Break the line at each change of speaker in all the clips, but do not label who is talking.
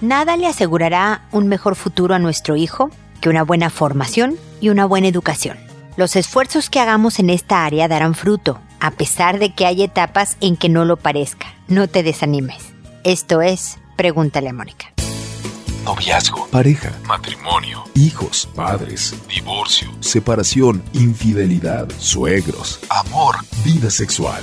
Nada le asegurará un mejor futuro a nuestro hijo que una buena formación y una buena educación. Los esfuerzos que hagamos en esta área darán fruto, a pesar de que hay etapas en que no lo parezca. No te desanimes. Esto es Pregúntale a Mónica.
Noviazgo, pareja, matrimonio, hijos, padres, divorcio, separación, infidelidad, suegros, amor, vida sexual.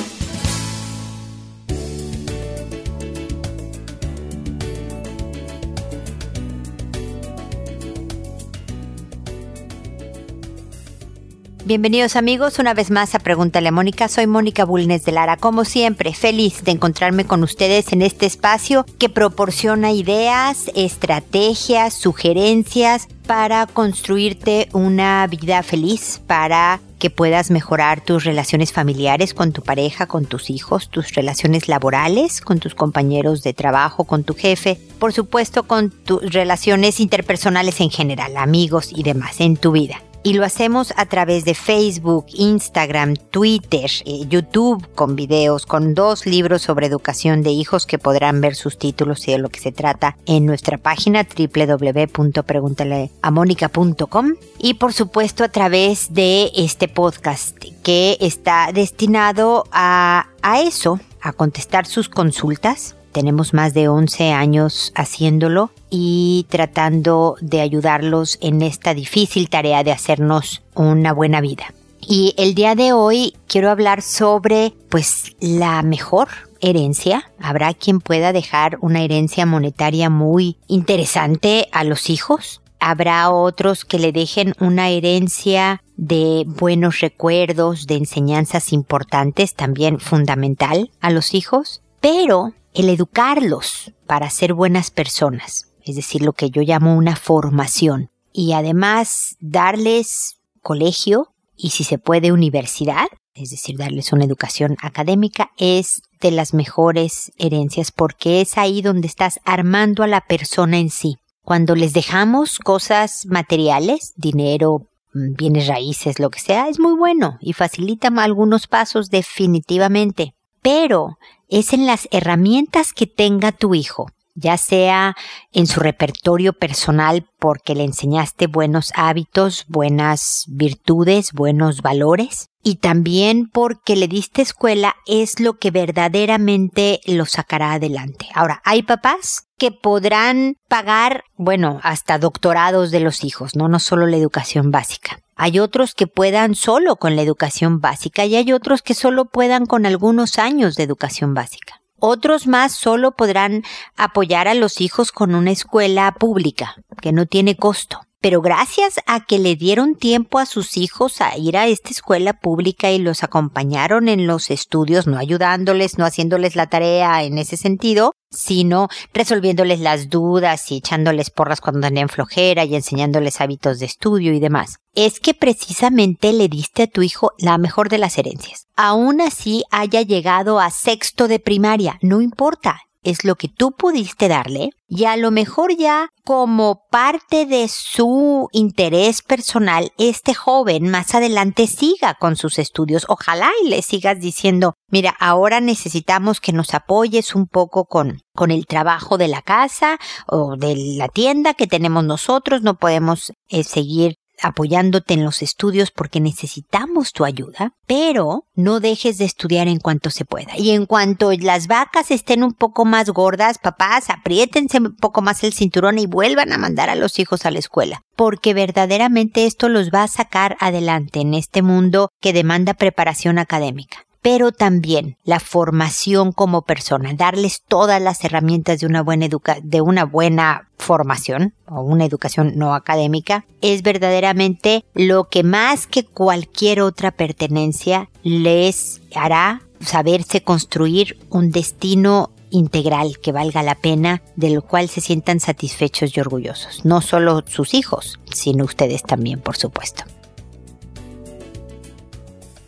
Bienvenidos amigos una vez más a Pregúntale a Mónica. Soy Mónica Bulnes de Lara. Como siempre, feliz de encontrarme con ustedes en este espacio que proporciona ideas, estrategias, sugerencias para construirte una vida feliz, para que puedas mejorar tus relaciones familiares con tu pareja, con tus hijos, tus relaciones laborales, con tus compañeros de trabajo, con tu jefe, por supuesto con tus relaciones interpersonales en general, amigos y demás en tu vida y lo hacemos a través de Facebook, Instagram, Twitter, eh, YouTube con videos, con dos libros sobre educación de hijos que podrán ver sus títulos y de lo que se trata en nuestra página www.preguntaleamónica.com y por supuesto a través de este podcast que está destinado a, a eso, a contestar sus consultas tenemos más de 11 años haciéndolo y tratando de ayudarlos en esta difícil tarea de hacernos una buena vida. Y el día de hoy quiero hablar sobre pues la mejor herencia. Habrá quien pueda dejar una herencia monetaria muy interesante a los hijos. Habrá otros que le dejen una herencia de buenos recuerdos, de enseñanzas importantes, también fundamental a los hijos. Pero el educarlos para ser buenas personas, es decir, lo que yo llamo una formación, y además darles colegio y si se puede universidad, es decir, darles una educación académica, es de las mejores herencias porque es ahí donde estás armando a la persona en sí. Cuando les dejamos cosas materiales, dinero, mm, bienes raíces, lo que sea, es muy bueno y facilita algunos pasos definitivamente. Pero es en las herramientas que tenga tu hijo, ya sea en su repertorio personal porque le enseñaste buenos hábitos, buenas virtudes, buenos valores, y también porque le diste escuela es lo que verdaderamente lo sacará adelante. Ahora, hay papás que podrán pagar, bueno, hasta doctorados de los hijos, no, no solo la educación básica. Hay otros que puedan solo con la educación básica y hay otros que solo puedan con algunos años de educación básica. Otros más solo podrán apoyar a los hijos con una escuela pública, que no tiene costo. Pero gracias a que le dieron tiempo a sus hijos a ir a esta escuela pública y los acompañaron en los estudios, no ayudándoles, no haciéndoles la tarea en ese sentido, sino resolviéndoles las dudas y echándoles porras cuando tenían flojera y enseñándoles hábitos de estudio y demás. Es que precisamente le diste a tu hijo la mejor de las herencias. Aún así haya llegado a sexto de primaria, no importa, es lo que tú pudiste darle y a lo mejor ya como parte de su interés personal, este joven más adelante siga con sus estudios. Ojalá y le sigas diciendo, mira, ahora necesitamos que nos apoyes un poco con, con el trabajo de la casa o de la tienda que tenemos nosotros, no podemos eh, seguir apoyándote en los estudios porque necesitamos tu ayuda, pero no dejes de estudiar en cuanto se pueda. Y en cuanto las vacas estén un poco más gordas, papás, apriétense un poco más el cinturón y vuelvan a mandar a los hijos a la escuela, porque verdaderamente esto los va a sacar adelante en este mundo que demanda preparación académica pero también la formación como persona, darles todas las herramientas de una buena educa de una buena formación o una educación no académica es verdaderamente lo que más que cualquier otra pertenencia les hará saberse construir un destino integral que valga la pena, del cual se sientan satisfechos y orgullosos. No solo sus hijos, sino ustedes también, por supuesto.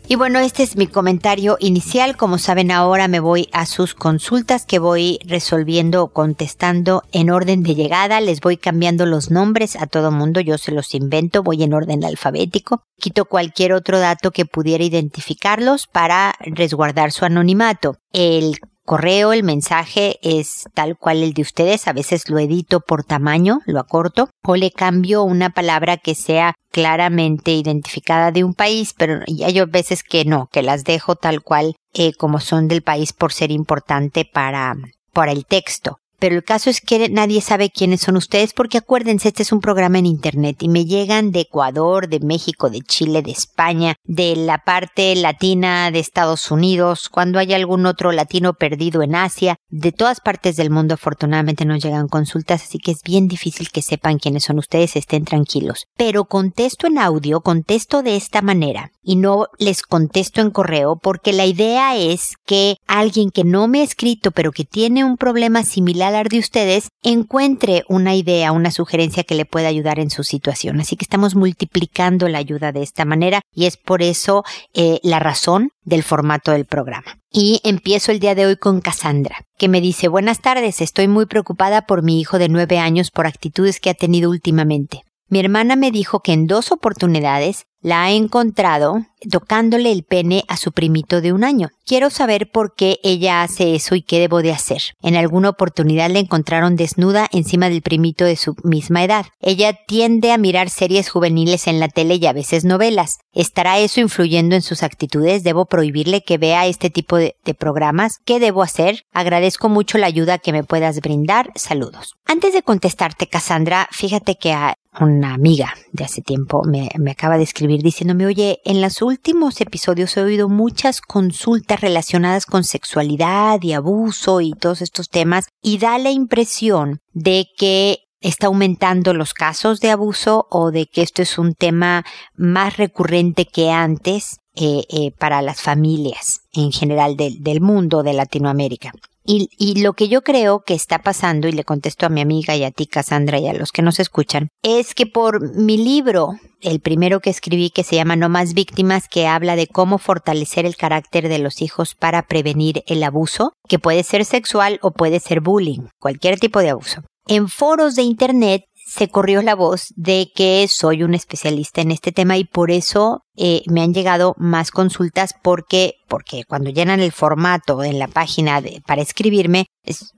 Y bueno, este es mi comentario inicial. Como saben, ahora me voy a sus consultas que voy resolviendo o contestando en orden de llegada. Les voy cambiando los nombres a todo mundo. Yo se los invento. Voy en orden alfabético. Quito cualquier otro dato que pudiera identificarlos para resguardar su anonimato. El correo, el mensaje es tal cual el de ustedes. A veces lo edito por tamaño, lo acorto, o le cambio una palabra que sea claramente identificada de un país, pero hay veces que no, que las dejo tal cual eh, como son del país por ser importante para, para el texto pero el caso es que nadie sabe quiénes son ustedes porque acuérdense, este es un programa en Internet y me llegan de Ecuador, de México, de Chile, de España, de la parte latina de Estados Unidos, cuando hay algún otro latino perdido en Asia, de todas partes del mundo afortunadamente nos llegan consultas, así que es bien difícil que sepan quiénes son ustedes, estén tranquilos. Pero contesto en audio, contesto de esta manera y no les contesto en correo porque la idea es que alguien que no me ha escrito pero que tiene un problema similar al de ustedes encuentre una idea, una sugerencia que le pueda ayudar en su situación. Así que estamos multiplicando la ayuda de esta manera y es por eso eh, la razón del formato del programa. Y empiezo el día de hoy con Cassandra, que me dice Buenas tardes, estoy muy preocupada por mi hijo de nueve años por actitudes que ha tenido últimamente. Mi hermana me dijo que en dos oportunidades la ha encontrado tocándole el pene a su primito de un año. Quiero saber por qué ella hace eso y qué debo de hacer. En alguna oportunidad la encontraron desnuda encima del primito de su misma edad. Ella tiende a mirar series juveniles en la tele y a veces novelas. ¿Estará eso influyendo en sus actitudes? ¿Debo prohibirle que vea este tipo de, programas? ¿Qué debo hacer? Agradezco mucho la ayuda que me puedas brindar. Saludos. Antes de contestarte, Cassandra, fíjate que una amiga de hace tiempo me, acaba de escribir diciéndome, oye, en los últimos episodios he oído muchas consultas relacionadas con sexualidad y abuso y todos estos temas y da la impresión de que está aumentando los casos de abuso o de que esto es un tema más recurrente que antes eh, eh, para las familias en general del mundo de Latinoamérica. Y, lo que yo creo que está pasando, y le contesto a mi amiga y a ti, Cassandra, y a los que nos escuchan, es que por mi libro, el primero que escribí que se llama No más víctimas, que habla de cómo fortalecer el carácter de los hijos para prevenir el abuso, que puede ser sexual o puede ser bullying, cualquier tipo de abuso. En foros de Internet se corrió la voz de que soy un especialista en este tema y por eso eh, me han llegado más consultas porque, porque cuando llenan el formato en la página de, para escribirme,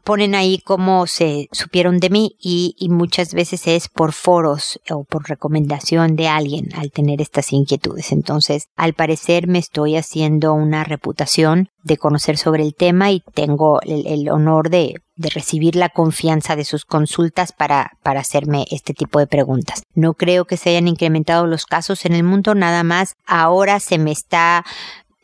ponen ahí cómo se supieron de mí y, muchas veces es por foros o por recomendación de alguien al tener estas inquietudes. Entonces, al parecer me estoy haciendo una reputación de conocer sobre el tema y tengo el, el honor de, de recibir la confianza de sus consultas para, para hacerme este tipo de preguntas. No creo que se hayan incrementado los casos en el mundo, nada más ahora se me está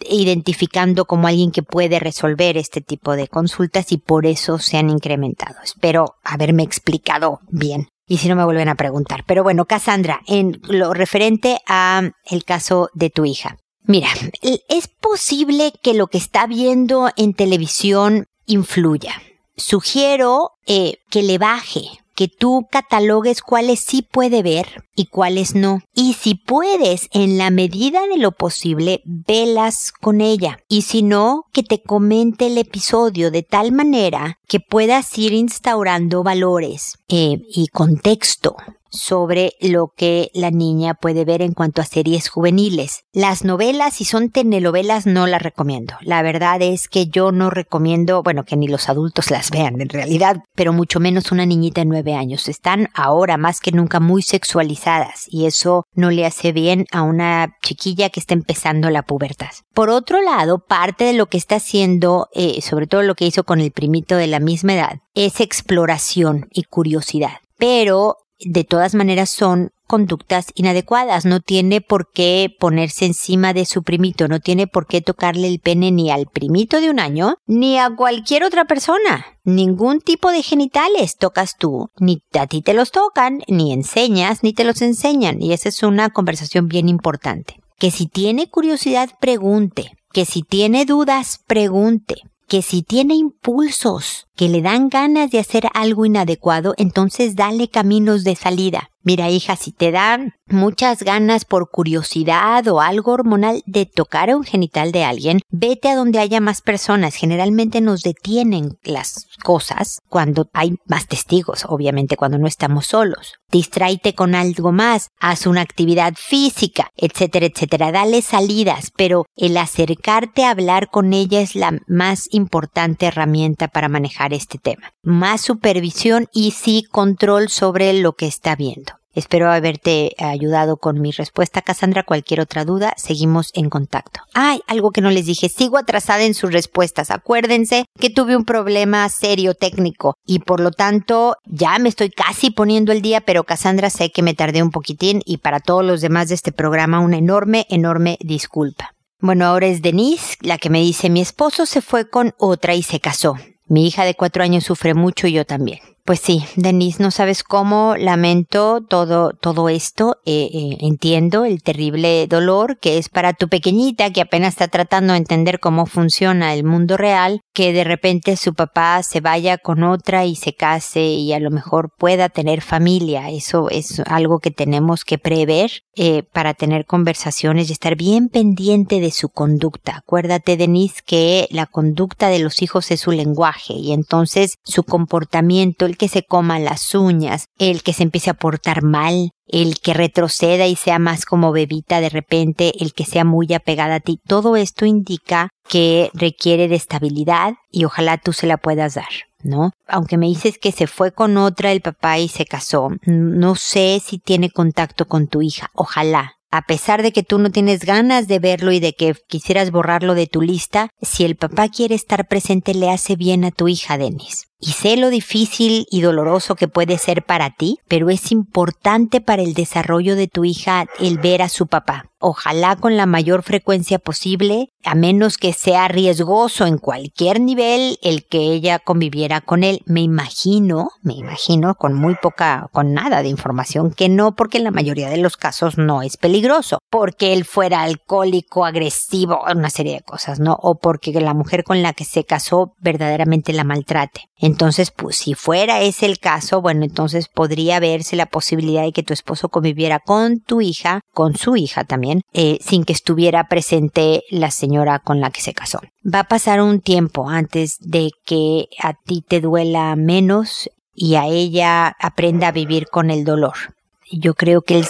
identificando como alguien que puede resolver este tipo de consultas y por eso se han incrementado. Espero haberme explicado bien. Y si no me vuelven a preguntar. Pero bueno, Cassandra, en lo referente a el caso de tu hija. Mira, es posible que lo que está viendo en televisión influya. Sugiero eh, que le baje que tú catalogues cuáles sí puede ver y cuáles no. Y si puedes, en la medida de lo posible, velas con ella. Y si no, que te comente el episodio de tal manera que puedas ir instaurando valores eh, y contexto sobre lo que la niña puede ver en cuanto a series juveniles. Las novelas, si son telenovelas, no las recomiendo. La verdad es que yo no recomiendo, bueno, que ni los adultos las vean en realidad, pero mucho menos una niñita de nueve años. Están ahora más que nunca muy sexualizadas y eso no le hace bien a una chiquilla que está empezando la pubertad. Por otro lado, parte de lo que está haciendo, eh, sobre todo lo que hizo con el primito de la misma edad, es exploración y curiosidad. Pero de todas maneras son conductas inadecuadas. No tiene por qué ponerse encima de su primito, no tiene por qué tocarle el pene ni al primito de un año, ni a cualquier otra persona. Ningún tipo de genitales tocas tú, ni a ti te los tocan, ni enseñas, ni te los enseñan. Y esa es una conversación bien importante. Que si tiene curiosidad, pregunte. Que si tiene dudas, pregunte. Que si tiene impulsos, que le dan ganas de hacer algo inadecuado, entonces dale caminos de salida. Mira, hija, si te dan muchas ganas por curiosidad o algo hormonal de tocar un genital de alguien, vete a donde haya más personas. Generalmente nos detienen las cosas cuando hay más testigos, obviamente cuando no estamos solos. Distráete con algo más, haz una actividad física, etcétera, etcétera. Dale salidas, pero el acercarte a hablar con ella es la más importante herramienta para manejar este tema. Más supervisión y sí control sobre lo que está viendo. Espero haberte ayudado con mi respuesta, Cassandra. Cualquier otra duda, seguimos en contacto. Ay, algo que no les dije, sigo atrasada en sus respuestas. Acuérdense que tuve un problema serio técnico y por lo tanto ya me estoy casi poniendo el día, pero Cassandra sé que me tardé un poquitín y para todos los demás de este programa una enorme, enorme disculpa. Bueno, ahora es Denise la que me dice mi esposo se fue con otra y se casó. Mi hija de cuatro años sufre mucho y yo también. Pues sí, Denise, no sabes cómo lamento todo, todo esto. Eh, eh, entiendo el terrible dolor que es para tu pequeñita que apenas está tratando de entender cómo funciona el mundo real, que de repente su papá se vaya con otra y se case y a lo mejor pueda tener familia. Eso es algo que tenemos que prever eh, para tener conversaciones y estar bien pendiente de su conducta. Acuérdate, Denise, que la conducta de los hijos es su lenguaje y entonces su comportamiento, el que se coma las uñas, el que se empiece a portar mal, el que retroceda y sea más como bebita de repente, el que sea muy apegada a ti, todo esto indica que requiere de estabilidad y ojalá tú se la puedas dar. ¿no? Aunque me dices que se fue con otra el papá y se casó, no sé si tiene contacto con tu hija, ojalá, a pesar de que tú no tienes ganas de verlo y de que quisieras borrarlo de tu lista, si el papá quiere estar presente le hace bien a tu hija, Denis. Y sé lo difícil y doloroso que puede ser para ti, pero es importante para el desarrollo de tu hija el ver a su papá. Ojalá con la mayor frecuencia posible, a menos que sea riesgoso en cualquier nivel el que ella conviviera con él. Me imagino, me imagino con muy poca, con nada de información que no, porque en la mayoría de los casos no es peligroso. Porque él fuera alcohólico, agresivo, una serie de cosas, ¿no? O porque la mujer con la que se casó verdaderamente la maltrate. Entonces, pues si fuera ese el caso, bueno, entonces podría verse la posibilidad de que tu esposo conviviera con tu hija, con su hija también, eh, sin que estuviera presente la señora con la que se casó. Va a pasar un tiempo antes de que a ti te duela menos y a ella aprenda a vivir con el dolor. Yo creo que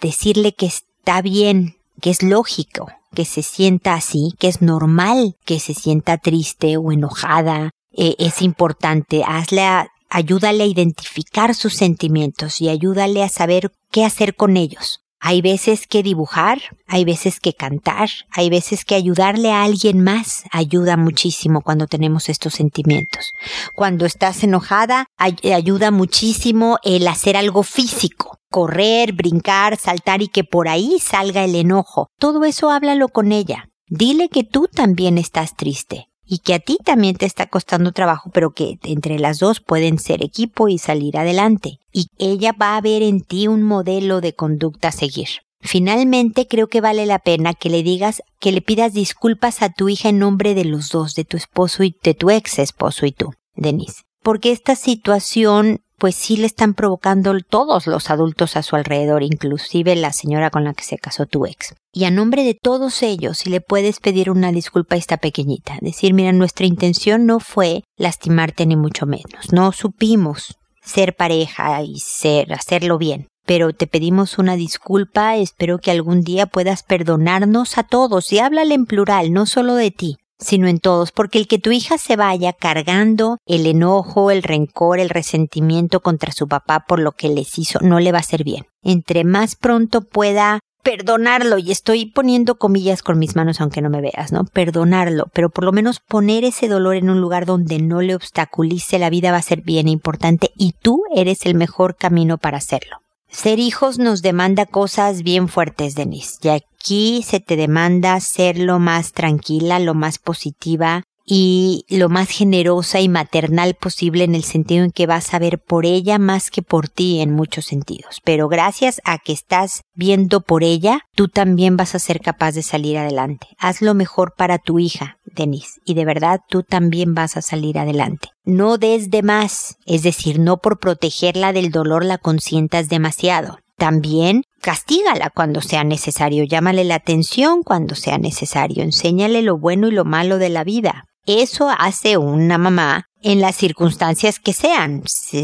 decirle que está bien, que es lógico, que se sienta así, que es normal que se sienta triste o enojada eh, es importante. Hazle a, ayúdale a identificar sus sentimientos y ayúdale a saber qué hacer con ellos. Hay veces que dibujar, hay veces que cantar, hay veces que ayudarle a alguien más ayuda muchísimo cuando tenemos estos sentimientos. Cuando estás enojada, ayuda muchísimo el hacer algo físico, correr, brincar, saltar y que por ahí salga el enojo. Todo eso háblalo con ella. Dile que tú también estás triste y que a ti también te está costando trabajo, pero que entre las dos pueden ser equipo y salir adelante. Y ella va a ver en ti un modelo de conducta a seguir. Finalmente, creo que vale la pena que le digas, que le pidas disculpas a tu hija en nombre de los dos, de tu esposo y de tu ex esposo y tú, Denise. Porque esta situación pues sí le están provocando todos los adultos a su alrededor, inclusive la señora con la que se casó tu ex. Y a nombre de todos ellos, si le puedes pedir una disculpa a esta pequeñita, decir, mira, nuestra intención no fue lastimarte ni mucho menos, no supimos ser pareja y ser, hacerlo bien. Pero te pedimos una disculpa, espero que algún día puedas perdonarnos a todos y háblale en plural, no solo de ti sino en todos, porque el que tu hija se vaya cargando el enojo, el rencor, el resentimiento contra su papá por lo que les hizo, no le va a hacer bien. Entre más pronto pueda perdonarlo, y estoy poniendo comillas con mis manos aunque no me veas, ¿no? Perdonarlo, pero por lo menos poner ese dolor en un lugar donde no le obstaculice la vida va a ser bien importante y tú eres el mejor camino para hacerlo. Ser hijos nos demanda cosas bien fuertes, Denise. Y aquí se te demanda ser lo más tranquila, lo más positiva y lo más generosa y maternal posible en el sentido en que vas a ver por ella más que por ti en muchos sentidos. Pero gracias a que estás viendo por ella, tú también vas a ser capaz de salir adelante. Haz lo mejor para tu hija. Y de verdad tú también vas a salir adelante. No des de más, es decir, no por protegerla del dolor la consientas demasiado. También castígala cuando sea necesario, llámale la atención cuando sea necesario, enséñale lo bueno y lo malo de la vida. Eso hace una mamá en las circunstancias que sean,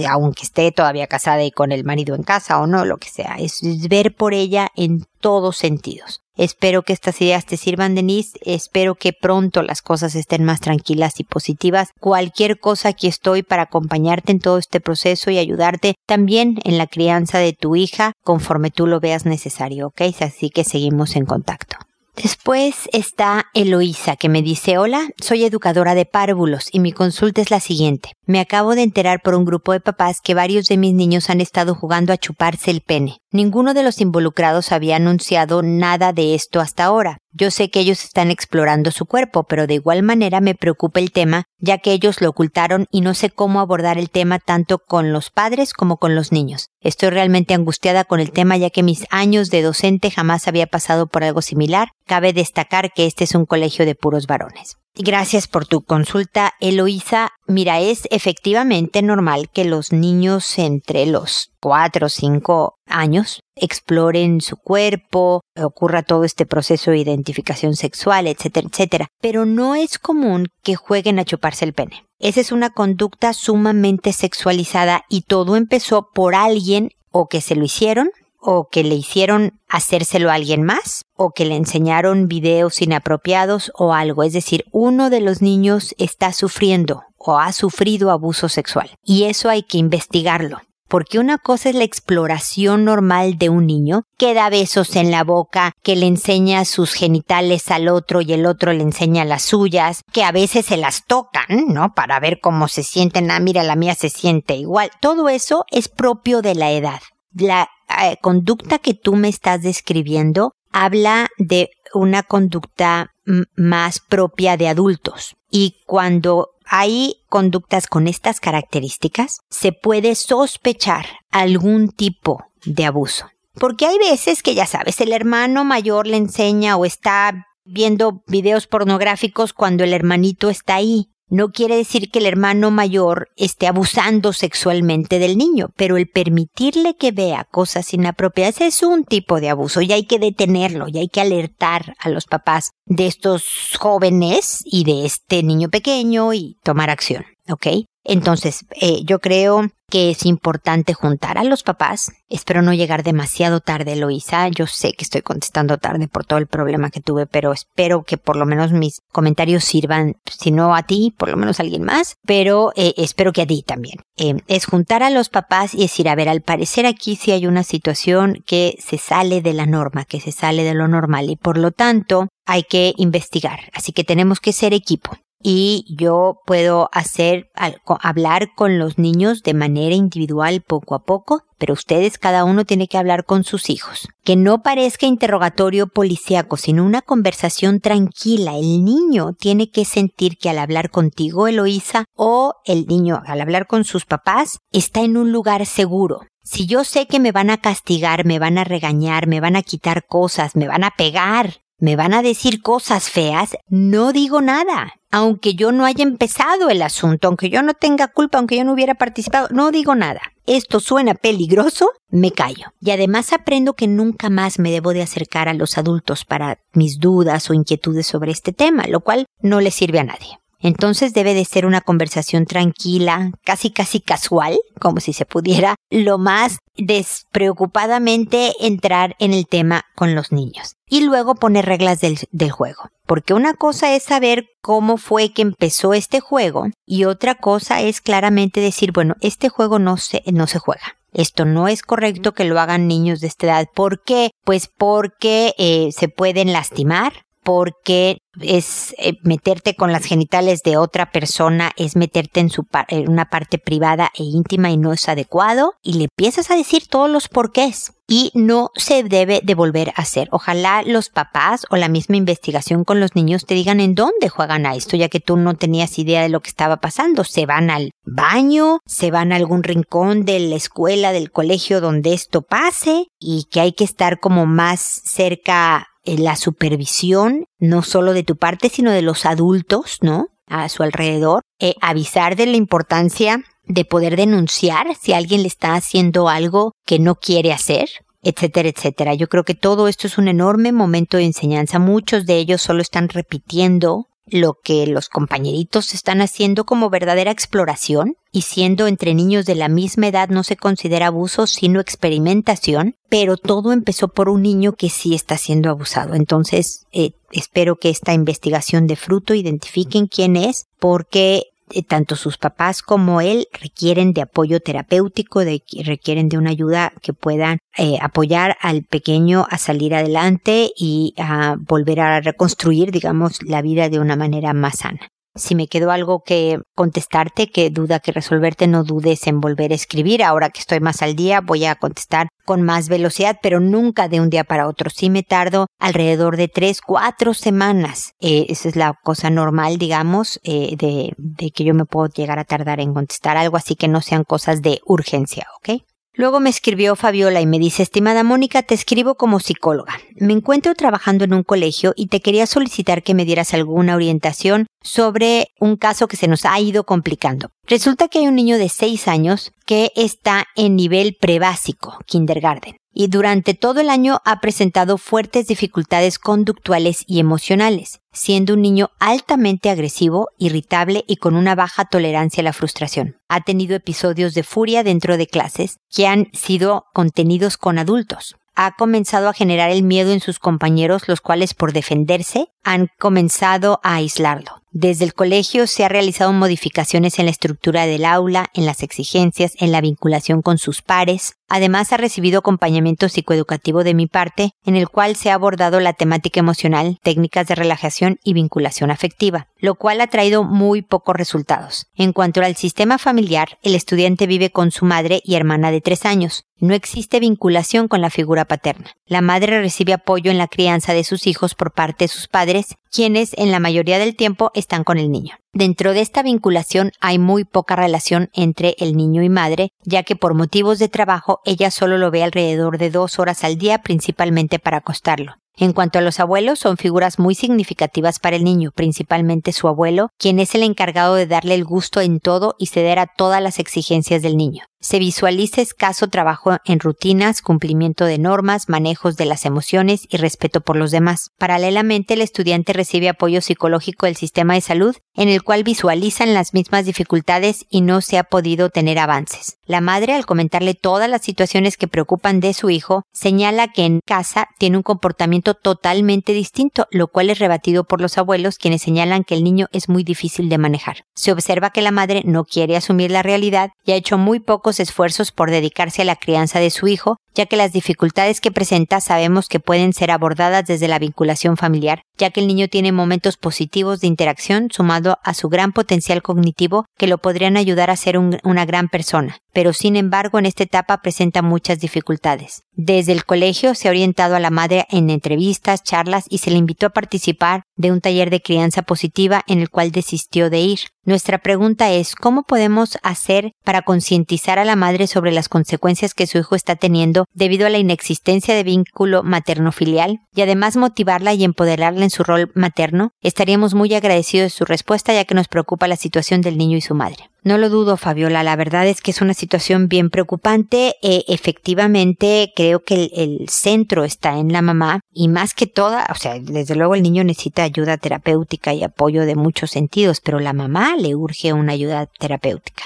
aunque esté todavía casada y con el marido en casa o no, lo que sea, es ver por ella en todos sentidos. Espero que estas ideas te sirvan, Denise. Espero que pronto las cosas estén más tranquilas y positivas. Cualquier cosa aquí estoy para acompañarte en todo este proceso y ayudarte también en la crianza de tu hija conforme tú lo veas necesario, ¿ok? Así que seguimos en contacto. Después está Eloísa, que me dice, hola, soy educadora de párvulos y mi consulta es la siguiente. Me acabo de enterar por un grupo de papás que varios de mis niños han estado jugando a chuparse el pene. Ninguno de los involucrados había anunciado nada de esto hasta ahora. Yo sé que ellos están explorando su cuerpo, pero de igual manera me preocupa el tema, ya que ellos lo ocultaron y no sé cómo abordar el tema tanto con los padres como con los niños. Estoy realmente angustiada con el tema ya que mis años de docente jamás había pasado por algo similar. Cabe destacar que este es un colegio de puros varones. Gracias por tu consulta, Eloísa. Mira, es efectivamente normal que los niños entre los 4 o 5 años exploren su cuerpo, ocurra todo este proceso de identificación sexual, etcétera, etcétera. Pero no es común que jueguen a chuparse el pene. Esa es una conducta sumamente sexualizada y todo empezó por alguien o que se lo hicieron o que le hicieron hacérselo a alguien más, o que le enseñaron videos inapropiados o algo. Es decir, uno de los niños está sufriendo o ha sufrido abuso sexual. Y eso hay que investigarlo. Porque una cosa es la exploración normal de un niño, que da besos en la boca, que le enseña sus genitales al otro y el otro le enseña las suyas, que a veces se las tocan, ¿no? Para ver cómo se sienten. Ah, mira, la mía se siente igual. Todo eso es propio de la edad. La eh, conducta que tú me estás describiendo habla de una conducta más propia de adultos. Y cuando hay conductas con estas características, se puede sospechar algún tipo de abuso. Porque hay veces que ya sabes, el hermano mayor le enseña o está viendo videos pornográficos cuando el hermanito está ahí. No quiere decir que el hermano mayor esté abusando sexualmente del niño, pero el permitirle que vea cosas inapropiadas es un tipo de abuso y hay que detenerlo y hay que alertar a los papás de estos jóvenes y de este niño pequeño y tomar acción, ¿ok? Entonces, eh, yo creo que es importante juntar a los papás. Espero no llegar demasiado tarde, Loisa. Yo sé que estoy contestando tarde por todo el problema que tuve, pero espero que por lo menos mis comentarios sirvan, si no a ti, por lo menos a alguien más, pero eh, espero que a ti también. Eh, es juntar a los papás y decir, a ver, al parecer aquí sí hay una situación que se sale de la norma, que se sale de lo normal y por lo tanto hay que investigar. Así que tenemos que ser equipo y yo puedo hacer hablar con los niños de manera individual poco a poco, pero ustedes cada uno tiene que hablar con sus hijos. Que no parezca interrogatorio policíaco, sino una conversación tranquila. El niño tiene que sentir que al hablar contigo, Eloísa, o el niño al hablar con sus papás, está en un lugar seguro. Si yo sé que me van a castigar, me van a regañar, me van a quitar cosas, me van a pegar, me van a decir cosas feas, no digo nada. Aunque yo no haya empezado el asunto, aunque yo no tenga culpa, aunque yo no hubiera participado, no digo nada. Esto suena peligroso, me callo. Y además aprendo que nunca más me debo de acercar a los adultos para mis dudas o inquietudes sobre este tema, lo cual no le sirve a nadie. Entonces debe de ser una conversación tranquila, casi casi casual, como si se pudiera, lo más despreocupadamente entrar en el tema con los niños. Y luego poner reglas del, del, juego. Porque una cosa es saber cómo fue que empezó este juego y otra cosa es claramente decir, bueno, este juego no se, no se juega. Esto no es correcto que lo hagan niños de esta edad. ¿Por qué? Pues porque eh, se pueden lastimar, porque es eh, meterte con las genitales de otra persona, es meterte en, su en una parte privada e íntima y no es adecuado, y le empiezas a decir todos los porqués. Y no se debe de volver a hacer. Ojalá los papás o la misma investigación con los niños te digan en dónde juegan a esto, ya que tú no tenías idea de lo que estaba pasando. Se van al baño, se van a algún rincón de la escuela, del colegio donde esto pase, y que hay que estar como más cerca eh, la supervisión, no solo de tu parte, sino de los adultos, ¿no? A su alrededor, eh, avisar de la importancia de poder denunciar si alguien le está haciendo algo que no quiere hacer, etcétera, etcétera. Yo creo que todo esto es un enorme momento de enseñanza. Muchos de ellos solo están repitiendo lo que los compañeritos están haciendo como verdadera exploración y siendo entre niños de la misma edad no se considera abuso sino experimentación, pero todo empezó por un niño que sí está siendo abusado. Entonces, eh, espero que esta investigación de fruto identifiquen quién es porque tanto sus papás como él requieren de apoyo terapéutico, de, requieren de una ayuda que puedan eh, apoyar al pequeño a salir adelante y a volver a reconstruir, digamos, la vida de una manera más sana. Si me quedó algo que contestarte, que duda que resolverte, no dudes en volver a escribir. Ahora que estoy más al día, voy a contestar con más velocidad, pero nunca de un día para otro. Sí me tardo alrededor de tres, cuatro semanas. Eh, esa es la cosa normal, digamos, eh, de, de que yo me puedo llegar a tardar en contestar algo, así que no sean cosas de urgencia, ¿ok? Luego me escribió Fabiola y me dice, estimada Mónica, te escribo como psicóloga. Me encuentro trabajando en un colegio y te quería solicitar que me dieras alguna orientación sobre un caso que se nos ha ido complicando. Resulta que hay un niño de 6 años que está en nivel prebásico, kindergarten y durante todo el año ha presentado fuertes dificultades conductuales y emocionales, siendo un niño altamente agresivo, irritable y con una baja tolerancia a la frustración. Ha tenido episodios de furia dentro de clases que han sido contenidos con adultos ha comenzado a generar el miedo en sus compañeros, los cuales por defenderse han comenzado a aislarlo. Desde el colegio se han realizado modificaciones en la estructura del aula, en las exigencias, en la vinculación con sus pares. Además ha recibido acompañamiento psicoeducativo de mi parte, en el cual se ha abordado la temática emocional, técnicas de relajación y vinculación afectiva, lo cual ha traído muy pocos resultados. En cuanto al sistema familiar, el estudiante vive con su madre y hermana de tres años. No existe vinculación con la figura paterna. La madre recibe apoyo en la crianza de sus hijos por parte de sus padres, quienes en la mayoría del tiempo están con el niño. Dentro de esta vinculación hay muy poca relación entre el niño y madre, ya que por motivos de trabajo ella solo lo ve alrededor de dos horas al día principalmente para acostarlo. En cuanto a los abuelos, son figuras muy significativas para el niño, principalmente su abuelo, quien es el encargado de darle el gusto en todo y ceder a todas las exigencias del niño. Se visualiza escaso trabajo en rutinas, cumplimiento de normas, manejos de las emociones y respeto por los demás. Paralelamente, el estudiante recibe apoyo psicológico del sistema de salud, en el cual visualizan las mismas dificultades y no se ha podido tener avances. La madre, al comentarle todas las situaciones que preocupan de su hijo, señala que en casa tiene un comportamiento totalmente distinto, lo cual es rebatido por los abuelos, quienes señalan que el niño es muy difícil de manejar. Se observa que la madre no quiere asumir la realidad y ha hecho muy poco esfuerzos por dedicarse a la crianza de su hijo, ya que las dificultades que presenta sabemos que pueden ser abordadas desde la vinculación familiar, ya que el niño tiene momentos positivos de interacción sumado a su gran potencial cognitivo que lo podrían ayudar a ser una gran persona, pero sin embargo en esta etapa presenta muchas dificultades. Desde el colegio se ha orientado a la madre en entrevistas, charlas y se le invitó a participar de un taller de crianza positiva en el cual desistió de ir. Nuestra pregunta es ¿cómo podemos hacer para concientizar a la madre sobre las consecuencias que su hijo está teniendo debido a la inexistencia de vínculo materno-filial y además motivarla y empoderarla en su rol materno? Estaríamos muy agradecidos de su respuesta ya que nos preocupa la situación del niño y su madre. No lo dudo, Fabiola. La verdad es que es una situación bien preocupante. Eh, efectivamente, creo que el, el, centro está en la mamá y más que toda, o sea, desde luego el niño necesita ayuda terapéutica y apoyo de muchos sentidos, pero la mamá le urge una ayuda terapéutica.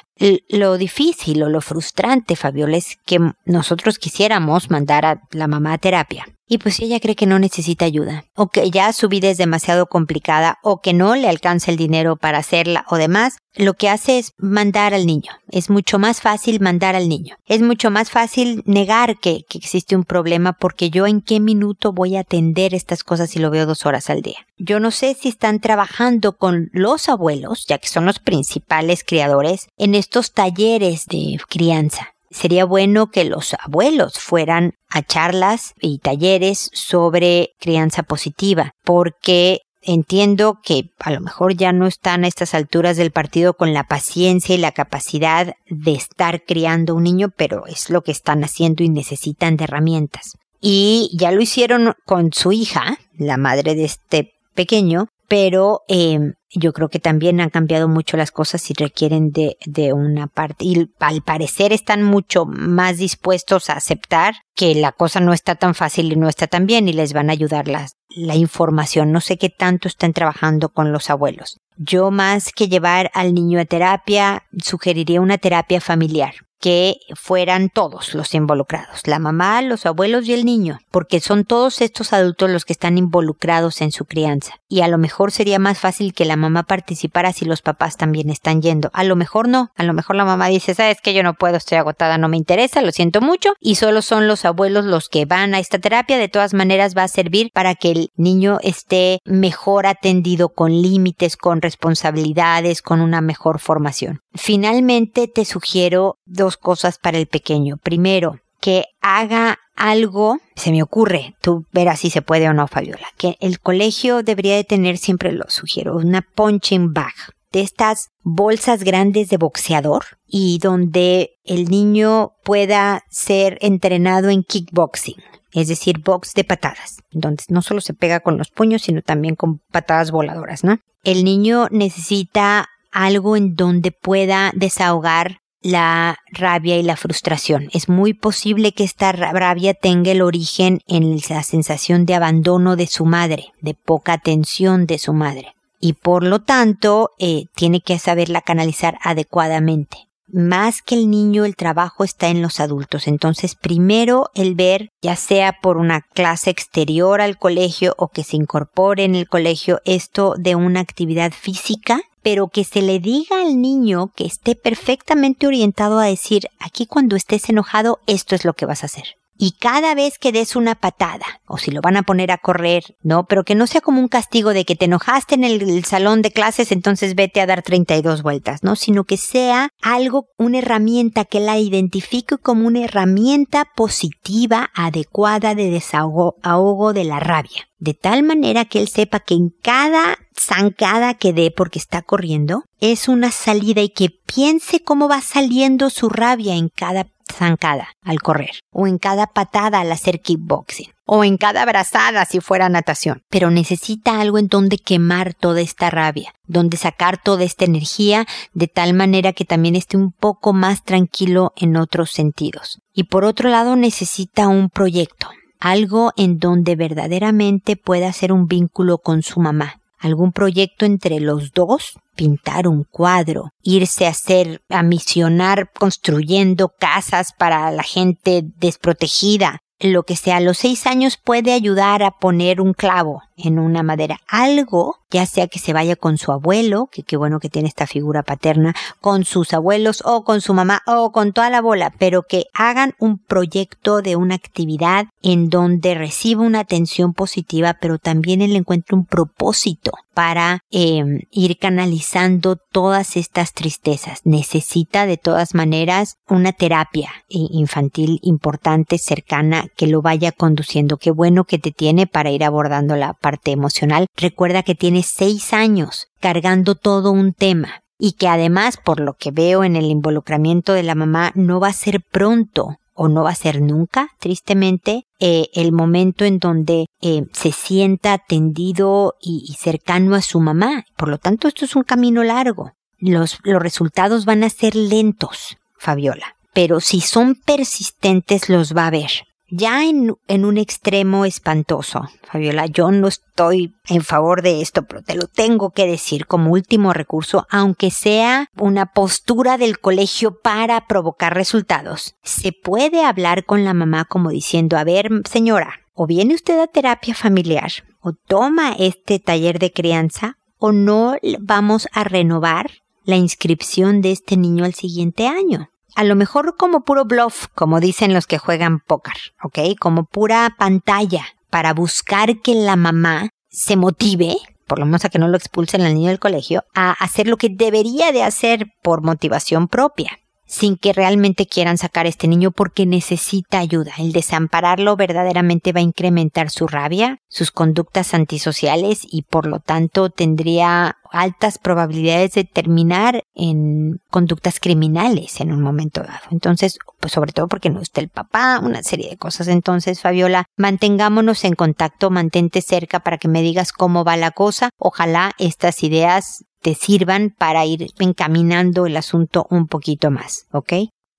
Lo difícil o lo frustrante, Fabiola, es que nosotros quisiéramos mandar a la mamá a terapia. Y pues ella cree que no necesita ayuda, o que ya su vida es demasiado complicada, o que no le alcanza el dinero para hacerla, o demás, lo que hace es mandar al niño. Es mucho más fácil mandar al niño. Es mucho más fácil negar que, que existe un problema porque yo en qué minuto voy a atender estas cosas si lo veo dos horas al día. Yo no sé si están trabajando con los abuelos, ya que son los principales criadores, en estos talleres de crianza sería bueno que los abuelos fueran a charlas y talleres sobre crianza positiva, porque entiendo que a lo mejor ya no están a estas alturas del partido con la paciencia y la capacidad de estar criando un niño, pero es lo que están haciendo y necesitan de herramientas. Y ya lo hicieron con su hija, la madre de este pequeño, pero eh, yo creo que también han cambiado mucho las cosas y requieren de, de una parte. Y al parecer están mucho más dispuestos a aceptar que la cosa no está tan fácil y no está tan bien y les van a ayudar las, la información. No sé qué tanto están trabajando con los abuelos. Yo más que llevar al niño a terapia, sugeriría una terapia familiar que fueran todos los involucrados, la mamá, los abuelos y el niño, porque son todos estos adultos los que están involucrados en su crianza. Y a lo mejor sería más fácil que la mamá participara si los papás también están yendo. A lo mejor no, a lo mejor la mamá dice, sabes que yo no puedo, estoy agotada, no me interesa, lo siento mucho, y solo son los abuelos los que van a esta terapia, de todas maneras va a servir para que el niño esté mejor atendido con límites, con responsabilidades, con una mejor formación. Finalmente te sugiero dos cosas para el pequeño. Primero, que haga algo, se me ocurre, tú verás si se puede o no, Fabiola, que el colegio debería de tener, siempre lo sugiero, una punching bag de estas bolsas grandes de boxeador y donde el niño pueda ser entrenado en kickboxing, es decir, box de patadas, donde no solo se pega con los puños, sino también con patadas voladoras, ¿no? El niño necesita algo en donde pueda desahogar la rabia y la frustración. Es muy posible que esta rabia tenga el origen en la sensación de abandono de su madre, de poca atención de su madre. Y por lo tanto, eh, tiene que saberla canalizar adecuadamente. Más que el niño, el trabajo está en los adultos. Entonces, primero el ver, ya sea por una clase exterior al colegio o que se incorpore en el colegio, esto de una actividad física pero que se le diga al niño que esté perfectamente orientado a decir, aquí cuando estés enojado, esto es lo que vas a hacer y cada vez que des una patada, o si lo van a poner a correr, ¿no? Pero que no sea como un castigo de que te enojaste en el, salón de clases, entonces vete a dar 32 vueltas, ¿no? Sino que sea algo, una herramienta que la identifique como una herramienta positiva, adecuada de desahogo ahogo de la rabia. De tal manera que él sepa que en cada zancada que dé porque está corriendo, es una salida y que piense cómo va saliendo su rabia en cada zancada al correr, o en cada patada al hacer kickboxing, o en cada abrazada si fuera natación. Pero necesita algo en donde quemar toda esta rabia, donde sacar toda esta energía de tal manera que también esté un poco más tranquilo en otros sentidos. Y por otro lado necesita un proyecto, algo en donde verdaderamente pueda hacer un vínculo con su mamá, algún proyecto entre los dos, pintar un cuadro, irse a hacer, a misionar construyendo casas para la gente desprotegida, lo que sea, a los seis años puede ayudar a poner un clavo en una madera. Algo, ya sea que se vaya con su abuelo, que qué bueno que tiene esta figura paterna, con sus abuelos o con su mamá o con toda la bola, pero que hagan un proyecto de una actividad en donde reciba una atención positiva, pero también él encuentre un propósito para em, ir canalizando todas estas tristezas. Necesita de todas maneras una terapia infantil importante, cercana, que lo vaya conduciendo. Qué bueno que te tiene para ir abordando la parte emocional. Recuerda que tiene seis años cargando todo un tema y que además, por lo que veo en el involucramiento de la mamá, no va a ser pronto o no va a ser nunca, tristemente, eh, el momento en donde eh, se sienta atendido y, y, cercano a su mamá. Por lo tanto, esto es un camino largo. Los, los resultados van a ser lentos, Fabiola, pero si son persistentes los va a ver ya en, un extremo espantoso. Fabiola, yo no estoy en favor de esto, pero te lo tengo que decir como último recurso, aunque sea una postura del colegio para provocar resultados. Se puede hablar con la mamá como diciendo, a ver, señora, o viene usted a terapia familiar, o toma este taller de crianza, o no vamos a renovar la inscripción de este niño al siguiente año a lo mejor como puro bluff, como dicen los que juegan póker, ¿ok? Como pura pantalla para buscar que la mamá se motive, por lo menos a que no lo expulsen al niño del colegio, a hacer lo que debería de hacer por motivación propia. Sin que realmente quieran sacar a este niño porque necesita ayuda. El desampararlo verdaderamente va a incrementar su rabia, sus conductas antisociales y por lo tanto tendría altas probabilidades de terminar en conductas criminales en un momento dado. Entonces, pues sobre todo porque no está el papá, una serie de cosas. Entonces, Fabiola, mantengámonos en contacto, mantente cerca para que me digas cómo va la cosa. Ojalá estas ideas te sirvan para ir encaminando el asunto un poquito más, ¿ok?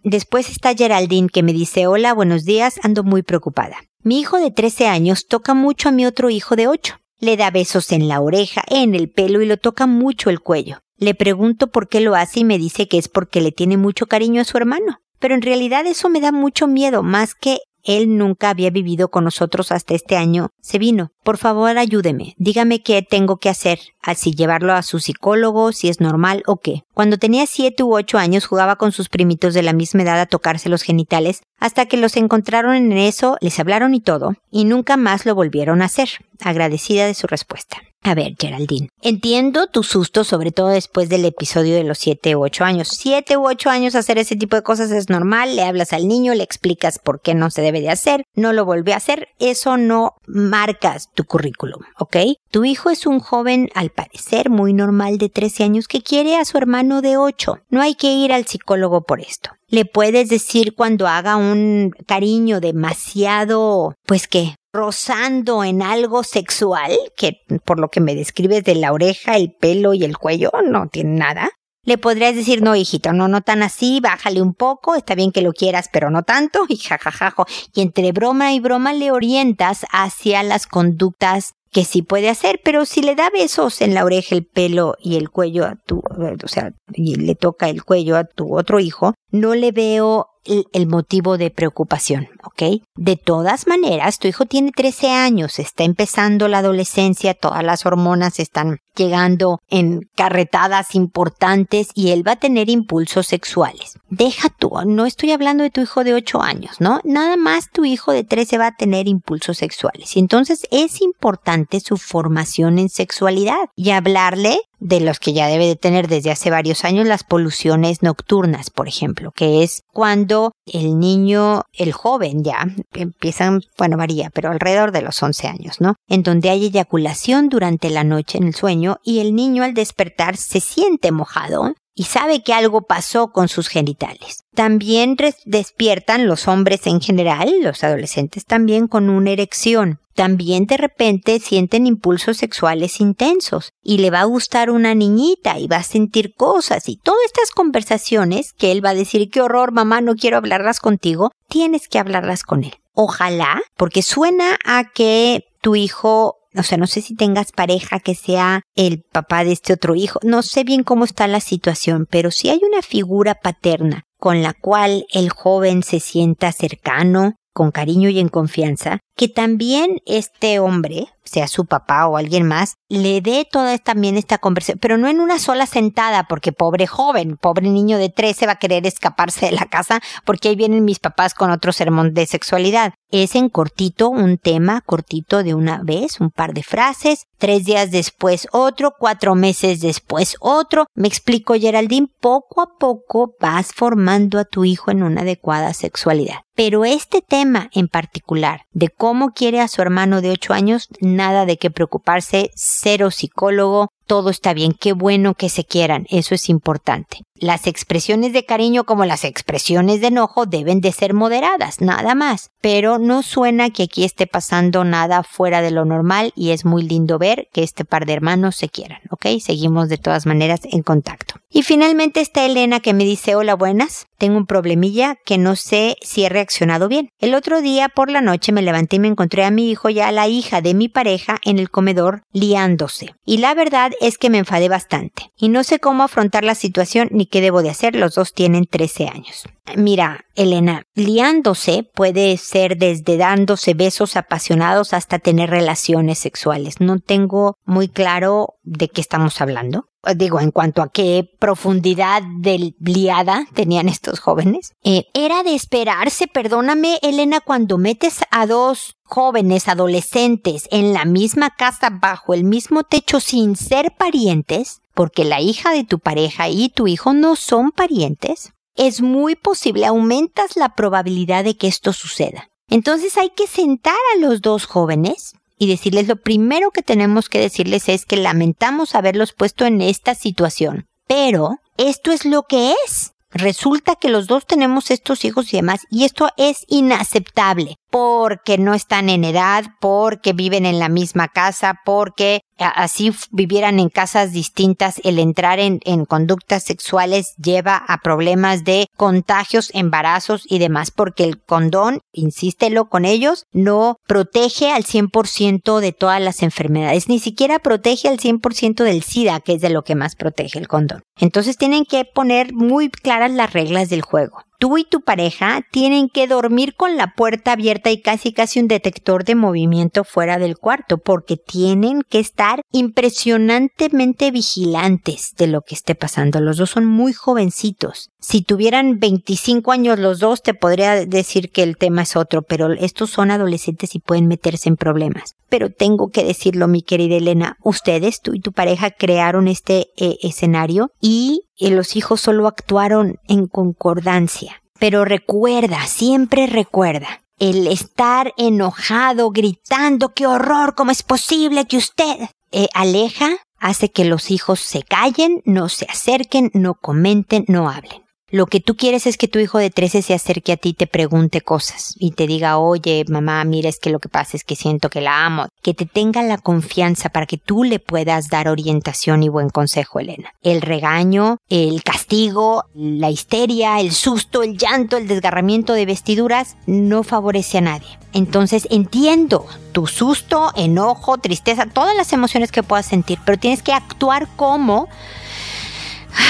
Después está Geraldine que me dice, hola, buenos días, ando muy preocupada. Mi hijo de 13 años toca mucho a mi otro hijo de 8. Le da besos en la oreja, en el pelo y lo toca mucho el cuello. Le pregunto por qué lo hace y me dice que es porque le tiene mucho cariño a su hermano. Pero en realidad eso me da mucho miedo, más que él nunca había vivido con nosotros hasta este año. Se vino. Por favor, ayúdeme. Dígame qué tengo que hacer. Así llevarlo a su psicólogo, si es normal o qué. Cuando tenía siete u ocho años jugaba con sus primitos de la misma edad a tocarse los genitales, hasta que los encontraron en eso, les hablaron y todo, y nunca más lo volvieron a hacer. Agradecida de su respuesta. A ver, Geraldine, entiendo tu susto, sobre todo después del episodio de los siete u ocho años. Siete u ocho años hacer ese tipo de cosas es normal, le hablas al niño, le explicas por qué no se debe de hacer, no lo volvió a hacer, eso no marcas tu currículum, ¿ok? Tu hijo es un joven, al parecer, muy normal de 13 años que quiere a su hermano de 8. No hay que ir al psicólogo por esto. Le puedes decir cuando haga un cariño demasiado, pues que rozando en algo sexual, que por lo que me describes de la oreja, el pelo y el cuello, no tiene nada. Le podrías decir, no, hijito, no, no tan así, bájale un poco, está bien que lo quieras, pero no tanto, y jajajajo. Y entre broma y broma le orientas hacia las conductas que sí puede hacer, pero si le da besos en la oreja, el pelo y el cuello a tu, o sea, y le toca el cuello a tu otro hijo, no le veo el, motivo de preocupación, ¿ok? De todas maneras, tu hijo tiene 13 años, está empezando la adolescencia, todas las hormonas están llegando en carretadas importantes y él va a tener impulsos sexuales. Deja tú, no estoy hablando de tu hijo de 8 años, ¿no? Nada más tu hijo de 13 va a tener impulsos sexuales. Y entonces es importante su formación en sexualidad y hablarle de los que ya debe de tener desde hace varios años las poluciones nocturnas, por ejemplo, que es cuando el niño, el joven ya, empiezan, bueno, varía, pero alrededor de los 11 años, ¿no? En donde hay eyaculación durante la noche en el sueño y el niño al despertar se siente mojado y sabe que algo pasó con sus genitales. También despiertan los hombres en general, los adolescentes también con una erección. También de repente sienten impulsos sexuales intensos y le va a gustar una niñita y va a sentir cosas y todas estas conversaciones que él va a decir qué horror mamá no quiero hablarlas contigo, tienes que hablarlas con él. Ojalá, porque suena a que tu hijo o sea, no sé si tengas pareja que sea el papá de este otro hijo, no sé bien cómo está la situación, pero si hay una figura paterna con la cual el joven se sienta cercano, con cariño y en confianza, que también este hombre, sea su papá o alguien más, le dé toda también esta conversación, pero no en una sola sentada, porque pobre joven, pobre niño de 13 va a querer escaparse de la casa porque ahí vienen mis papás con otro sermón de sexualidad. Es en cortito, un tema cortito de una vez, un par de frases, tres días después otro, cuatro meses después otro. Me explico, Geraldine, poco a poco vas formando a tu hijo en una adecuada sexualidad. Pero este tema en particular, de cómo quiere a su hermano de 8 años, nada de qué preocuparse, cero psicólogo, todo está bien, qué bueno que se quieran, eso es importante. Las expresiones de cariño como las expresiones de enojo deben de ser moderadas, nada más. Pero no suena que aquí esté pasando nada fuera de lo normal y es muy lindo ver que este par de hermanos se quieran, ¿ok? Seguimos de todas maneras en contacto. Y finalmente está Elena que me dice, hola buenas, tengo un problemilla que no sé si he reaccionado bien. El otro día por la noche me levanté y me encontré a mi hijo y a la hija de mi pareja en el comedor liándose. Y la verdad es que me enfadé bastante. Y no sé cómo afrontar la situación ni qué debo de hacer. Los dos tienen 13 años. Mira, Elena, liándose puede ser desde dándose besos apasionados hasta tener relaciones sexuales. No tengo muy claro de qué estamos hablando. Digo, en cuanto a qué profundidad de liada tenían estos jóvenes. Eh, era de esperarse, perdóname, Elena, cuando metes a dos jóvenes adolescentes en la misma casa bajo el mismo techo sin ser parientes, porque la hija de tu pareja y tu hijo no son parientes, es muy posible, aumentas la probabilidad de que esto suceda. Entonces hay que sentar a los dos jóvenes y decirles lo primero que tenemos que decirles es que lamentamos haberlos puesto en esta situación, pero esto es lo que es. Resulta que los dos tenemos estos hijos y demás, y esto es inaceptable porque no están en edad, porque viven en la misma casa, porque así vivieran en casas distintas, el entrar en, conductas sexuales lleva a problemas de contagios, embarazos y demás, porque el condón, insístelo con ellos, no protege al 100% de todas las enfermedades, ni siquiera protege al 100% del SIDA, que es de lo que más protege el condón. Entonces tienen que poner muy claras las reglas del juego tú y tu pareja tienen que dormir con la puerta abierta y casi casi un detector de movimiento fuera del cuarto, porque tienen que estar impresionantemente vigilantes de lo que esté pasando. Los dos son muy jovencitos. Si tuvieran 25 años los dos, te podría decir que el tema es otro, pero estos son adolescentes y pueden meterse en problemas. Pero tengo que decirlo, mi querida Elena, ustedes, tú y tu pareja, crearon este eh, escenario y y los hijos solo actuaron en concordancia. Pero recuerda, siempre recuerda, el estar enojado, gritando, qué horror, cómo es posible que usted eh, aleja, hace que los hijos se callen, no se acerquen, no comenten, no hablen. Lo que tú quieres es que tu hijo de 13 se acerque a ti y te pregunte cosas y te diga, oye, mamá, mira, es que lo que pasa es que siento que la amo. Que te tenga la confianza para que tú le puedas dar orientación y buen consejo, Elena. El regaño, el castigo, la histeria, el susto, el llanto, el desgarramiento de vestiduras no favorece a nadie. Entonces entiendo tu susto, enojo, tristeza, todas las emociones que puedas sentir, pero tienes que actuar como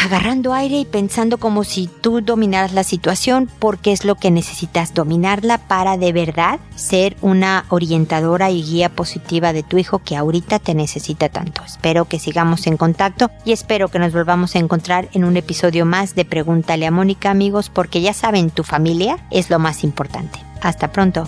agarrando aire y pensando como si tú dominaras la situación porque es lo que necesitas dominarla para de verdad ser una orientadora y guía positiva de tu hijo que ahorita te necesita tanto. Espero que sigamos en contacto y espero que nos volvamos a encontrar en un episodio más de Pregúntale a Mónica amigos porque ya saben, tu familia es lo más importante. Hasta pronto.